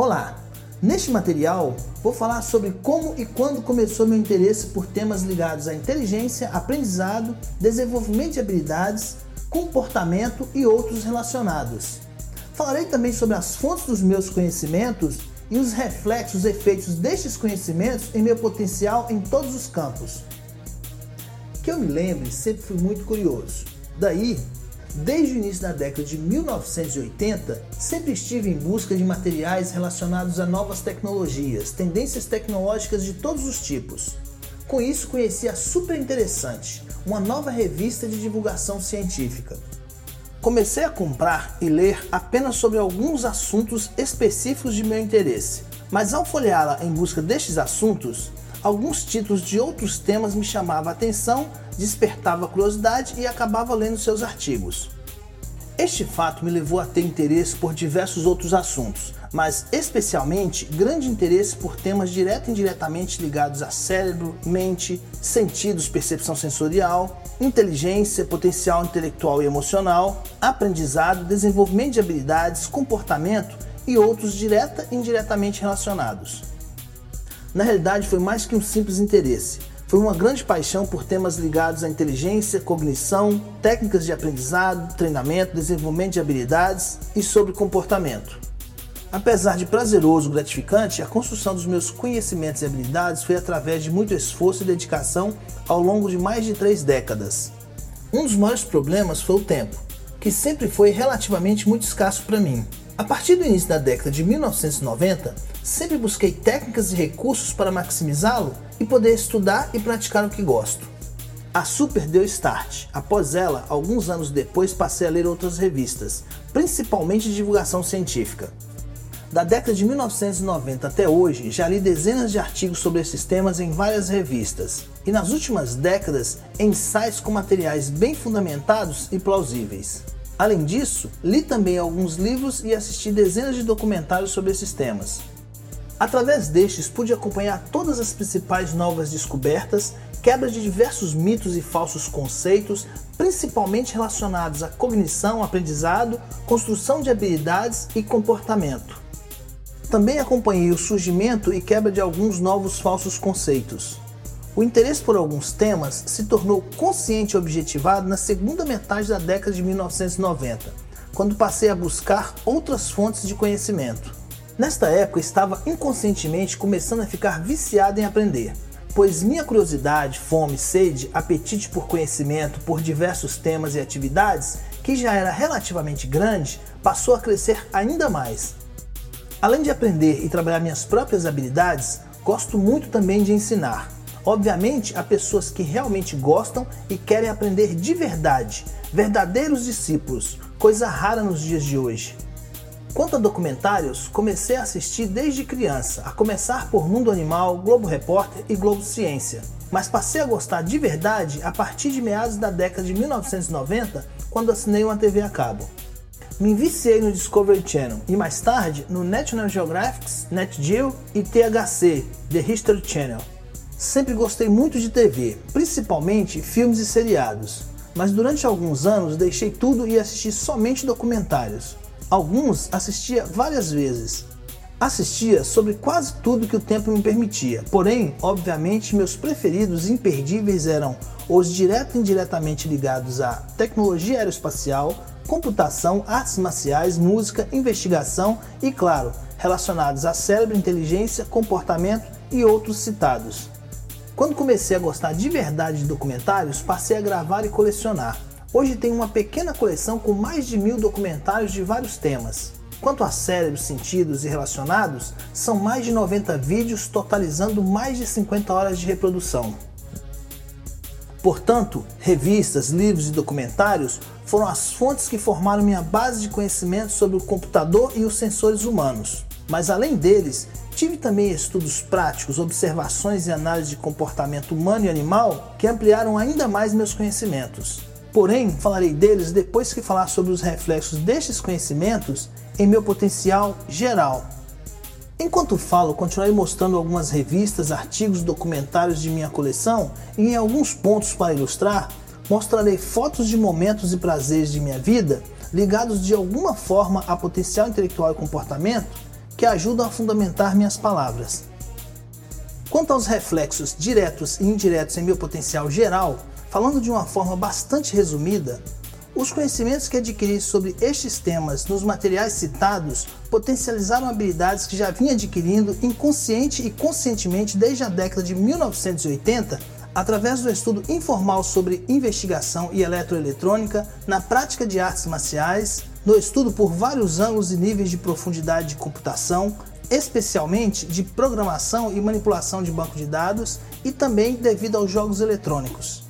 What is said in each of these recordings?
Olá! Neste material vou falar sobre como e quando começou meu interesse por temas ligados à inteligência, aprendizado, desenvolvimento de habilidades, comportamento e outros relacionados. Falarei também sobre as fontes dos meus conhecimentos e os reflexos, efeitos destes conhecimentos em meu potencial em todos os campos. Que eu me lembre, sempre fui muito curioso. Daí Desde o início da década de 1980, sempre estive em busca de materiais relacionados a novas tecnologias, tendências tecnológicas de todos os tipos. Com isso, conheci a Super Interessante, uma nova revista de divulgação científica. Comecei a comprar e ler apenas sobre alguns assuntos específicos de meu interesse, mas ao folheá-la em busca destes assuntos, alguns títulos de outros temas me chamavam a atenção, despertava curiosidade e acabava lendo seus artigos. Este fato me levou a ter interesse por diversos outros assuntos, mas especialmente grande interesse por temas direto e indiretamente ligados a cérebro, mente, sentidos, percepção sensorial, inteligência, potencial intelectual e emocional, aprendizado, desenvolvimento de habilidades, comportamento e outros direta e indiretamente relacionados. Na realidade, foi mais que um simples interesse. Foi uma grande paixão por temas ligados à inteligência, cognição, técnicas de aprendizado, treinamento, desenvolvimento de habilidades e sobre comportamento. Apesar de prazeroso e gratificante, a construção dos meus conhecimentos e habilidades foi através de muito esforço e dedicação ao longo de mais de três décadas. Um dos maiores problemas foi o tempo, que sempre foi relativamente muito escasso para mim. A partir do início da década de 1990, sempre busquei técnicas e recursos para maximizá-lo e poder estudar e praticar o que gosto. A Super deu start. Após ela, alguns anos depois, passei a ler outras revistas, principalmente de divulgação científica. Da década de 1990 até hoje, já li dezenas de artigos sobre esses temas em várias revistas, e nas últimas décadas, sites com materiais bem fundamentados e plausíveis. Além disso, li também alguns livros e assisti dezenas de documentários sobre esses temas. Através destes, pude acompanhar todas as principais novas descobertas, quebra de diversos mitos e falsos conceitos, principalmente relacionados à cognição, aprendizado, construção de habilidades e comportamento. Também acompanhei o surgimento e quebra de alguns novos falsos conceitos. O interesse por alguns temas se tornou consciente e objetivado na segunda metade da década de 1990, quando passei a buscar outras fontes de conhecimento. Nesta época estava inconscientemente começando a ficar viciado em aprender, pois minha curiosidade, fome, sede, apetite por conhecimento por diversos temas e atividades, que já era relativamente grande, passou a crescer ainda mais. Além de aprender e trabalhar minhas próprias habilidades, gosto muito também de ensinar. Obviamente, há pessoas que realmente gostam e querem aprender de verdade, verdadeiros discípulos, coisa rara nos dias de hoje. Quanto a documentários, comecei a assistir desde criança, a começar por Mundo Animal, Globo Repórter e Globo Ciência. Mas passei a gostar de verdade a partir de meados da década de 1990, quando assinei uma TV a cabo. Me viciei no Discovery Channel e mais tarde no National Geographic, Net Geo e THC, The History Channel. Sempre gostei muito de TV, principalmente filmes e seriados, mas durante alguns anos deixei tudo e assisti somente documentários. Alguns assistia várias vezes. Assistia sobre quase tudo que o tempo me permitia, porém, obviamente, meus preferidos imperdíveis eram os direto e indiretamente ligados à tecnologia aeroespacial, computação, artes marciais, música, investigação e, claro, relacionados a cérebro, inteligência, comportamento e outros citados. Quando comecei a gostar de verdade de documentários, passei a gravar e colecionar. Hoje tenho uma pequena coleção com mais de mil documentários de vários temas. Quanto a cérebros, sentidos e relacionados, são mais de 90 vídeos totalizando mais de 50 horas de reprodução. Portanto, revistas, livros e documentários foram as fontes que formaram minha base de conhecimento sobre o computador e os sensores humanos. Mas além deles, Tive também estudos práticos, observações e análise de comportamento humano e animal que ampliaram ainda mais meus conhecimentos. Porém, falarei deles depois que falar sobre os reflexos destes conhecimentos em meu potencial geral. Enquanto falo, continuarei mostrando algumas revistas, artigos, documentários de minha coleção e em alguns pontos para ilustrar, mostrarei fotos de momentos e prazeres de minha vida ligados de alguma forma a potencial intelectual e comportamento que ajudam a fundamentar minhas palavras. Quanto aos reflexos diretos e indiretos em meu potencial geral, falando de uma forma bastante resumida, os conhecimentos que adquiri sobre estes temas nos materiais citados potencializaram habilidades que já vinha adquirindo inconsciente e conscientemente desde a década de 1980 através do estudo informal sobre investigação e eletroeletrônica na prática de artes marciais, no estudo por vários ângulos e níveis de profundidade de computação, especialmente de programação e manipulação de banco de dados e também devido aos jogos eletrônicos.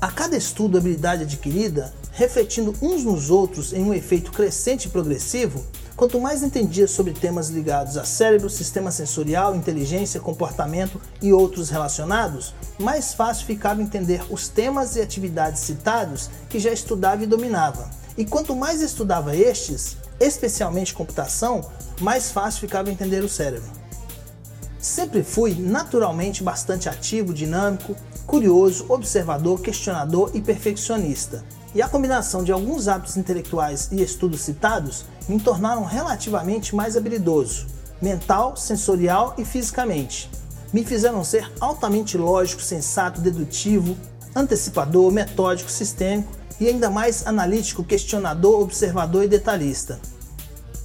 A cada estudo habilidade adquirida, refletindo uns nos outros em um efeito crescente e progressivo, quanto mais entendia sobre temas ligados a cérebro, sistema sensorial, inteligência, comportamento e outros relacionados, mais fácil ficava entender os temas e atividades citados que já estudava e dominava. E quanto mais estudava estes, especialmente computação, mais fácil ficava entender o cérebro. Sempre fui naturalmente bastante ativo, dinâmico, curioso, observador, questionador e perfeccionista. E a combinação de alguns hábitos intelectuais e estudos citados me tornaram relativamente mais habilidoso, mental, sensorial e fisicamente. Me fizeram ser altamente lógico, sensato, dedutivo, antecipador, metódico, sistêmico e ainda mais analítico, questionador, observador e detalhista.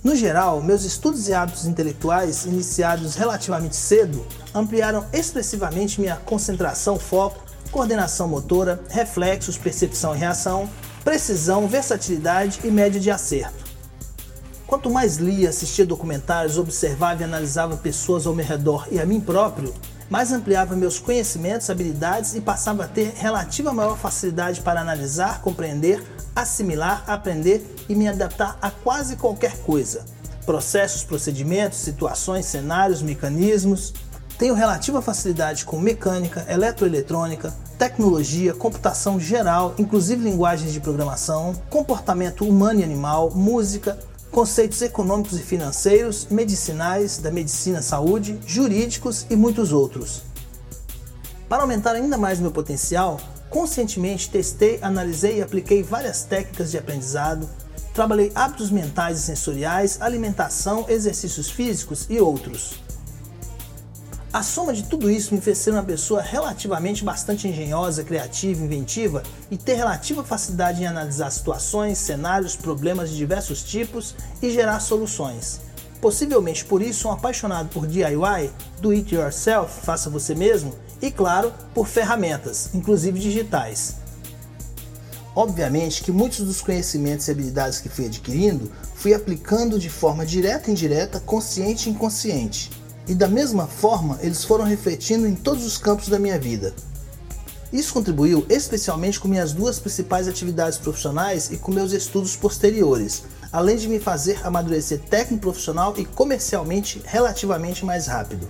No geral, meus estudos e hábitos intelectuais, iniciados relativamente cedo, ampliaram expressivamente minha concentração, foco, coordenação motora, reflexos, percepção e reação, precisão, versatilidade e média de acerto. Quanto mais lia, assistia documentários, observava e analisava pessoas ao meu redor e a mim próprio, mais ampliava meus conhecimentos, habilidades e passava a ter relativa maior facilidade para analisar, compreender, assimilar, aprender e me adaptar a quase qualquer coisa. Processos, procedimentos, situações, cenários, mecanismos. Tenho relativa facilidade com mecânica, eletroeletrônica, tecnologia, computação geral, inclusive linguagens de programação, comportamento humano e animal, música, conceitos econômicos e financeiros, medicinais, da medicina, saúde, jurídicos e muitos outros. Para aumentar ainda mais meu potencial, conscientemente testei, analisei e apliquei várias técnicas de aprendizado, trabalhei hábitos mentais e sensoriais, alimentação, exercícios físicos e outros. A soma de tudo isso me fez ser uma pessoa relativamente bastante engenhosa, criativa, inventiva e ter relativa facilidade em analisar situações, cenários, problemas de diversos tipos e gerar soluções. Possivelmente por isso, um apaixonado por DIY, do it yourself, faça você mesmo, e claro, por ferramentas, inclusive digitais. Obviamente que muitos dos conhecimentos e habilidades que fui adquirindo, fui aplicando de forma direta e indireta, consciente e inconsciente e da mesma forma eles foram refletindo em todos os campos da minha vida. Isso contribuiu especialmente com minhas duas principais atividades profissionais e com meus estudos posteriores, além de me fazer amadurecer técnico profissional e comercialmente relativamente mais rápido.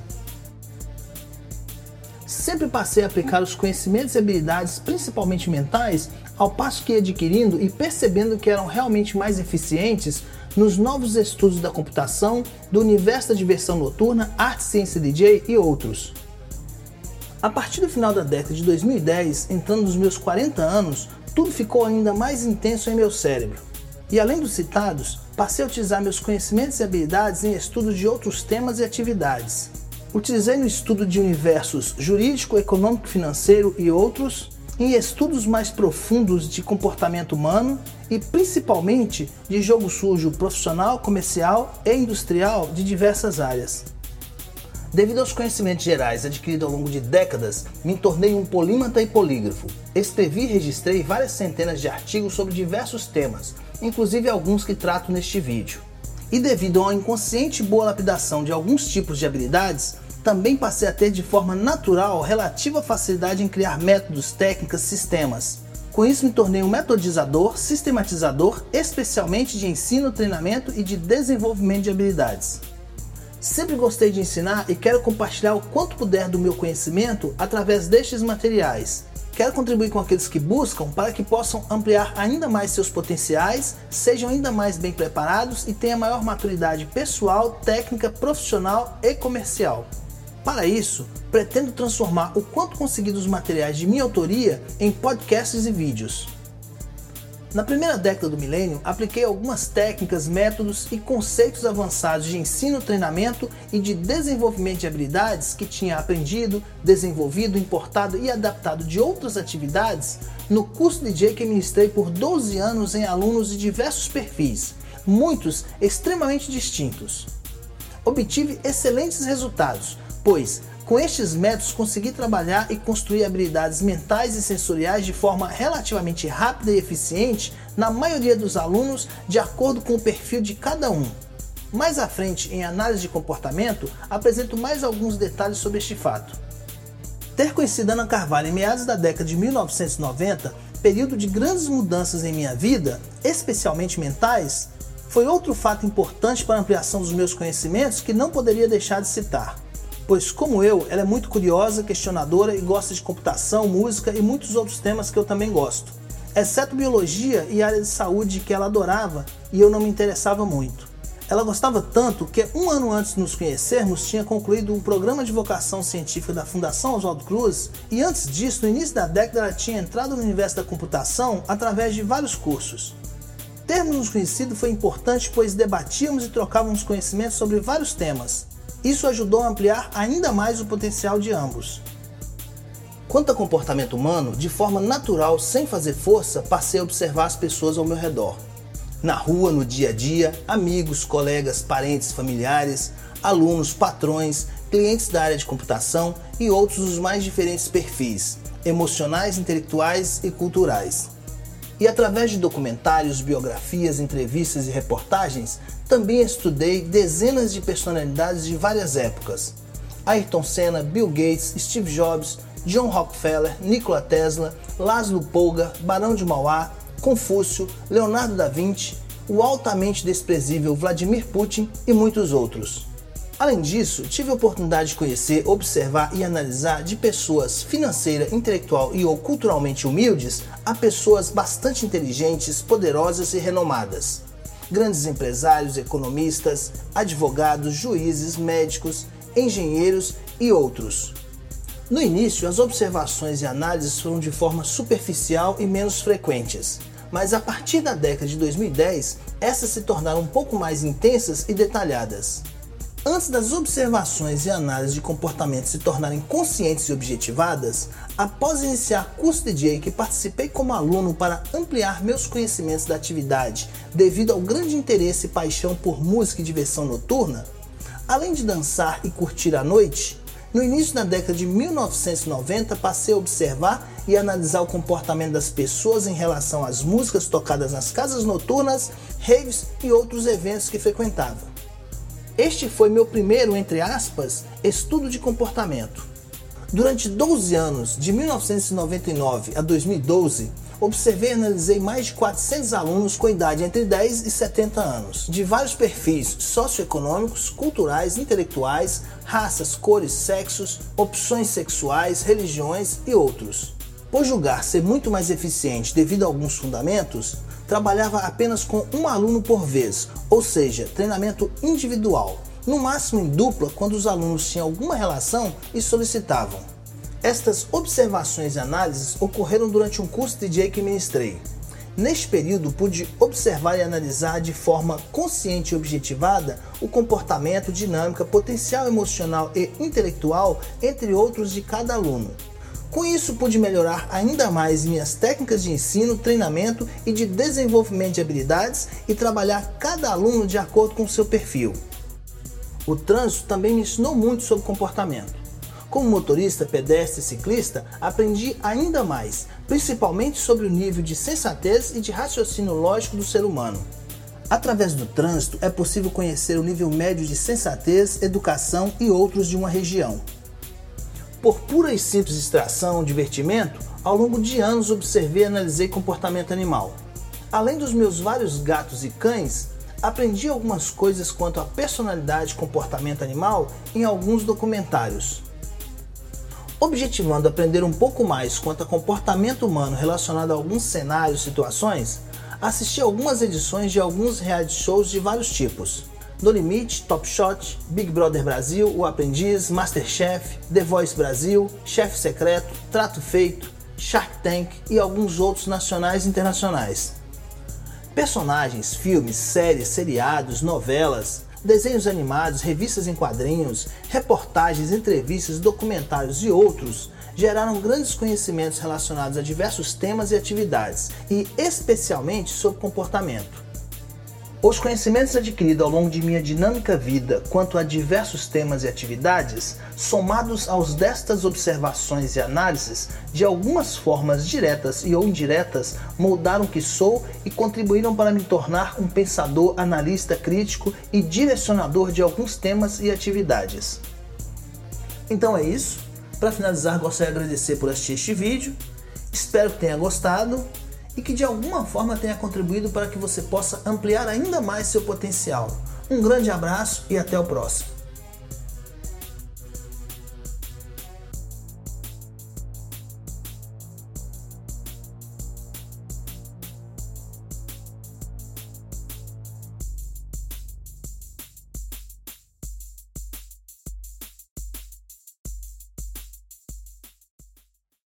Sempre passei a aplicar os conhecimentos e habilidades, principalmente mentais, ao passo que ia adquirindo e percebendo que eram realmente mais eficientes nos novos estudos da computação, do universo da diversão noturna, arte, ciência DJ e outros. A partir do final da década de 2010, entrando nos meus 40 anos, tudo ficou ainda mais intenso em meu cérebro. E além dos citados, passei a utilizar meus conhecimentos e habilidades em estudos de outros temas e atividades. Utilizei no estudo de universos jurídico, econômico, financeiro e outros, em estudos mais profundos de comportamento humano e principalmente de jogo sujo profissional, comercial e industrial de diversas áreas. Devido aos conhecimentos gerais adquiridos ao longo de décadas, me tornei um polímata e polígrafo. Escrevi e registrei várias centenas de artigos sobre diversos temas, inclusive alguns que trato neste vídeo. E devido uma inconsciente boa lapidação de alguns tipos de habilidades, também passei a ter de forma natural relativa facilidade em criar métodos, técnicas, sistemas. Com isso me tornei um metodizador, sistematizador, especialmente de ensino, treinamento e de desenvolvimento de habilidades. Sempre gostei de ensinar e quero compartilhar o quanto puder do meu conhecimento através destes materiais. Quero contribuir com aqueles que buscam para que possam ampliar ainda mais seus potenciais, sejam ainda mais bem preparados e tenham maior maturidade pessoal, técnica, profissional e comercial. Para isso, pretendo transformar o quanto conseguir dos materiais de minha autoria em podcasts e vídeos. Na primeira década do milênio, apliquei algumas técnicas, métodos e conceitos avançados de ensino, treinamento e de desenvolvimento de habilidades que tinha aprendido, desenvolvido, importado e adaptado de outras atividades no curso DJ que ministrei por 12 anos em alunos de diversos perfis, muitos extremamente distintos. Obtive excelentes resultados, pois com estes métodos, consegui trabalhar e construir habilidades mentais e sensoriais de forma relativamente rápida e eficiente na maioria dos alunos, de acordo com o perfil de cada um. Mais à frente, em análise de comportamento, apresento mais alguns detalhes sobre este fato. Ter conhecido Ana Carvalho em meados da década de 1990, período de grandes mudanças em minha vida, especialmente mentais, foi outro fato importante para a ampliação dos meus conhecimentos que não poderia deixar de citar pois, como eu, ela é muito curiosa, questionadora e gosta de computação, música e muitos outros temas que eu também gosto, exceto biologia e área de saúde que ela adorava e eu não me interessava muito. Ela gostava tanto que um ano antes de nos conhecermos tinha concluído um programa de vocação científica da Fundação Oswaldo Cruz e antes disso, no início da década, ela tinha entrado no universo da computação através de vários cursos. Termos nos conhecido foi importante pois debatíamos e trocávamos conhecimentos sobre vários temas, isso ajudou a ampliar ainda mais o potencial de ambos. Quanto a comportamento humano, de forma natural, sem fazer força, passei a observar as pessoas ao meu redor. Na rua, no dia a dia, amigos, colegas, parentes, familiares, alunos, patrões, clientes da área de computação e outros dos mais diferentes perfis, emocionais, intelectuais e culturais. E através de documentários, biografias, entrevistas e reportagens, também estudei dezenas de personalidades de várias épocas. Ayrton Senna, Bill Gates, Steve Jobs, John Rockefeller, Nikola Tesla, Laszlo Polgar, Barão de Mauá, Confúcio, Leonardo da Vinci, o altamente desprezível Vladimir Putin e muitos outros. Além disso, tive a oportunidade de conhecer, observar e analisar de pessoas financeira, intelectual e ou culturalmente humildes a pessoas bastante inteligentes, poderosas e renomadas. Grandes empresários, economistas, advogados, juízes, médicos, engenheiros e outros. No início, as observações e análises foram de forma superficial e menos frequentes, mas a partir da década de 2010, essas se tornaram um pouco mais intensas e detalhadas. Antes das observações e análises de comportamento se tornarem conscientes e objetivadas, após iniciar curso DJ que participei como aluno para ampliar meus conhecimentos da atividade devido ao grande interesse e paixão por música e diversão noturna, além de dançar e curtir a noite, no início da década de 1990 passei a observar e analisar o comportamento das pessoas em relação às músicas tocadas nas casas noturnas, raves e outros eventos que frequentava. Este foi meu primeiro, entre aspas, estudo de comportamento. Durante 12 anos, de 1999 a 2012, observei e analisei mais de 400 alunos com idade entre 10 e 70 anos, de vários perfis socioeconômicos, culturais, intelectuais, raças, cores, sexos, opções sexuais, religiões e outros. Por julgar ser muito mais eficiente devido a alguns fundamentos, trabalhava apenas com um aluno por vez, ou seja, treinamento individual, no máximo em dupla quando os alunos tinham alguma relação e solicitavam. Estas observações e análises ocorreram durante um curso de DJ que ministrei. Neste período, pude observar e analisar de forma consciente e objetivada o comportamento, dinâmica, potencial emocional e intelectual, entre outros, de cada aluno. Com isso, pude melhorar ainda mais minhas técnicas de ensino, treinamento e de desenvolvimento de habilidades e trabalhar cada aluno de acordo com seu perfil. O trânsito também me ensinou muito sobre comportamento. Como motorista, pedestre e ciclista, aprendi ainda mais, principalmente sobre o nível de sensatez e de raciocínio lógico do ser humano. Através do trânsito é possível conhecer o nível médio de sensatez, educação e outros de uma região. Por pura e simples distração, divertimento, ao longo de anos observei e analisei comportamento animal. Além dos meus vários gatos e cães, aprendi algumas coisas quanto à personalidade e comportamento animal em alguns documentários. Objetivando aprender um pouco mais quanto a comportamento humano relacionado a alguns cenários e situações, assisti algumas edições de alguns reality shows de vários tipos. No Limite, Top Shot, Big Brother Brasil, O Aprendiz, Masterchef, The Voice Brasil, Chefe Secreto, Trato Feito, Shark Tank e alguns outros nacionais e internacionais. Personagens, filmes, séries, seriados, novelas, desenhos animados, revistas em quadrinhos, reportagens, entrevistas, documentários e outros geraram grandes conhecimentos relacionados a diversos temas e atividades, e especialmente sobre comportamento. Os conhecimentos adquiridos ao longo de minha dinâmica vida quanto a diversos temas e atividades, somados aos destas observações e análises, de algumas formas diretas e ou indiretas, moldaram o que sou e contribuíram para me tornar um pensador, analista, crítico e direcionador de alguns temas e atividades. Então é isso. Para finalizar, gostaria de agradecer por assistir este vídeo. Espero que tenha gostado e que de alguma forma tenha contribuído para que você possa ampliar ainda mais seu potencial. Um grande abraço e até o próximo.